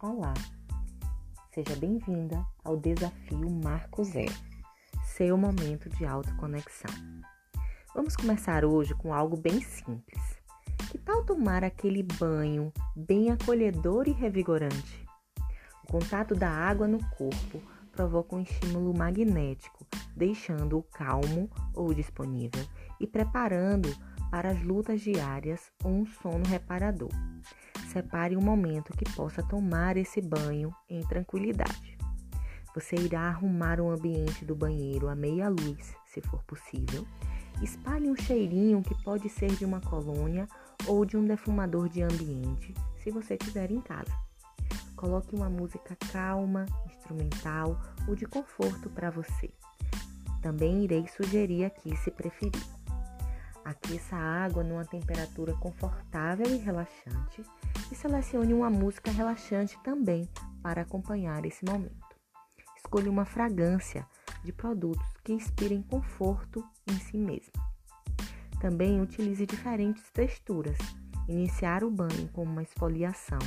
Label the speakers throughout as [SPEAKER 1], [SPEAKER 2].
[SPEAKER 1] Olá, seja bem-vinda ao desafio Marco Zero, seu momento de autoconexão. Vamos começar hoje com algo bem simples. Que tal tomar aquele banho bem acolhedor e revigorante? O contato da água no corpo provoca um estímulo magnético, deixando-o calmo ou disponível e preparando para as lutas diárias ou um sono reparador separe um momento que possa tomar esse banho em tranquilidade. Você irá arrumar o ambiente do banheiro à meia luz, se for possível. Espalhe um cheirinho que pode ser de uma colônia ou de um defumador de ambiente, se você tiver em casa. Coloque uma música calma, instrumental ou de conforto para você. Também irei sugerir aqui, se preferir. Aqueça a água numa temperatura confortável e relaxante e selecione uma música relaxante também para acompanhar esse momento. Escolha uma fragrância de produtos que inspirem conforto em si mesma. Também utilize diferentes texturas. Iniciar o banho com uma esfoliação,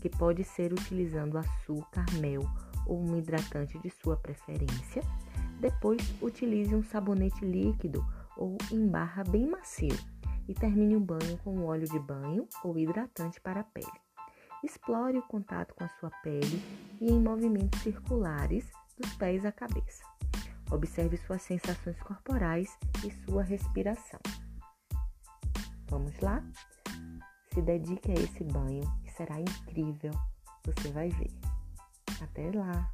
[SPEAKER 1] que pode ser utilizando açúcar, mel ou um hidratante de sua preferência. Depois, utilize um sabonete líquido ou em barra bem macio e termine o banho com óleo de banho ou hidratante para a pele. Explore o contato com a sua pele e em movimentos circulares dos pés à cabeça. Observe suas sensações corporais e sua respiração. Vamos lá? Se dedique a esse banho e será incrível. Você vai ver. Até lá!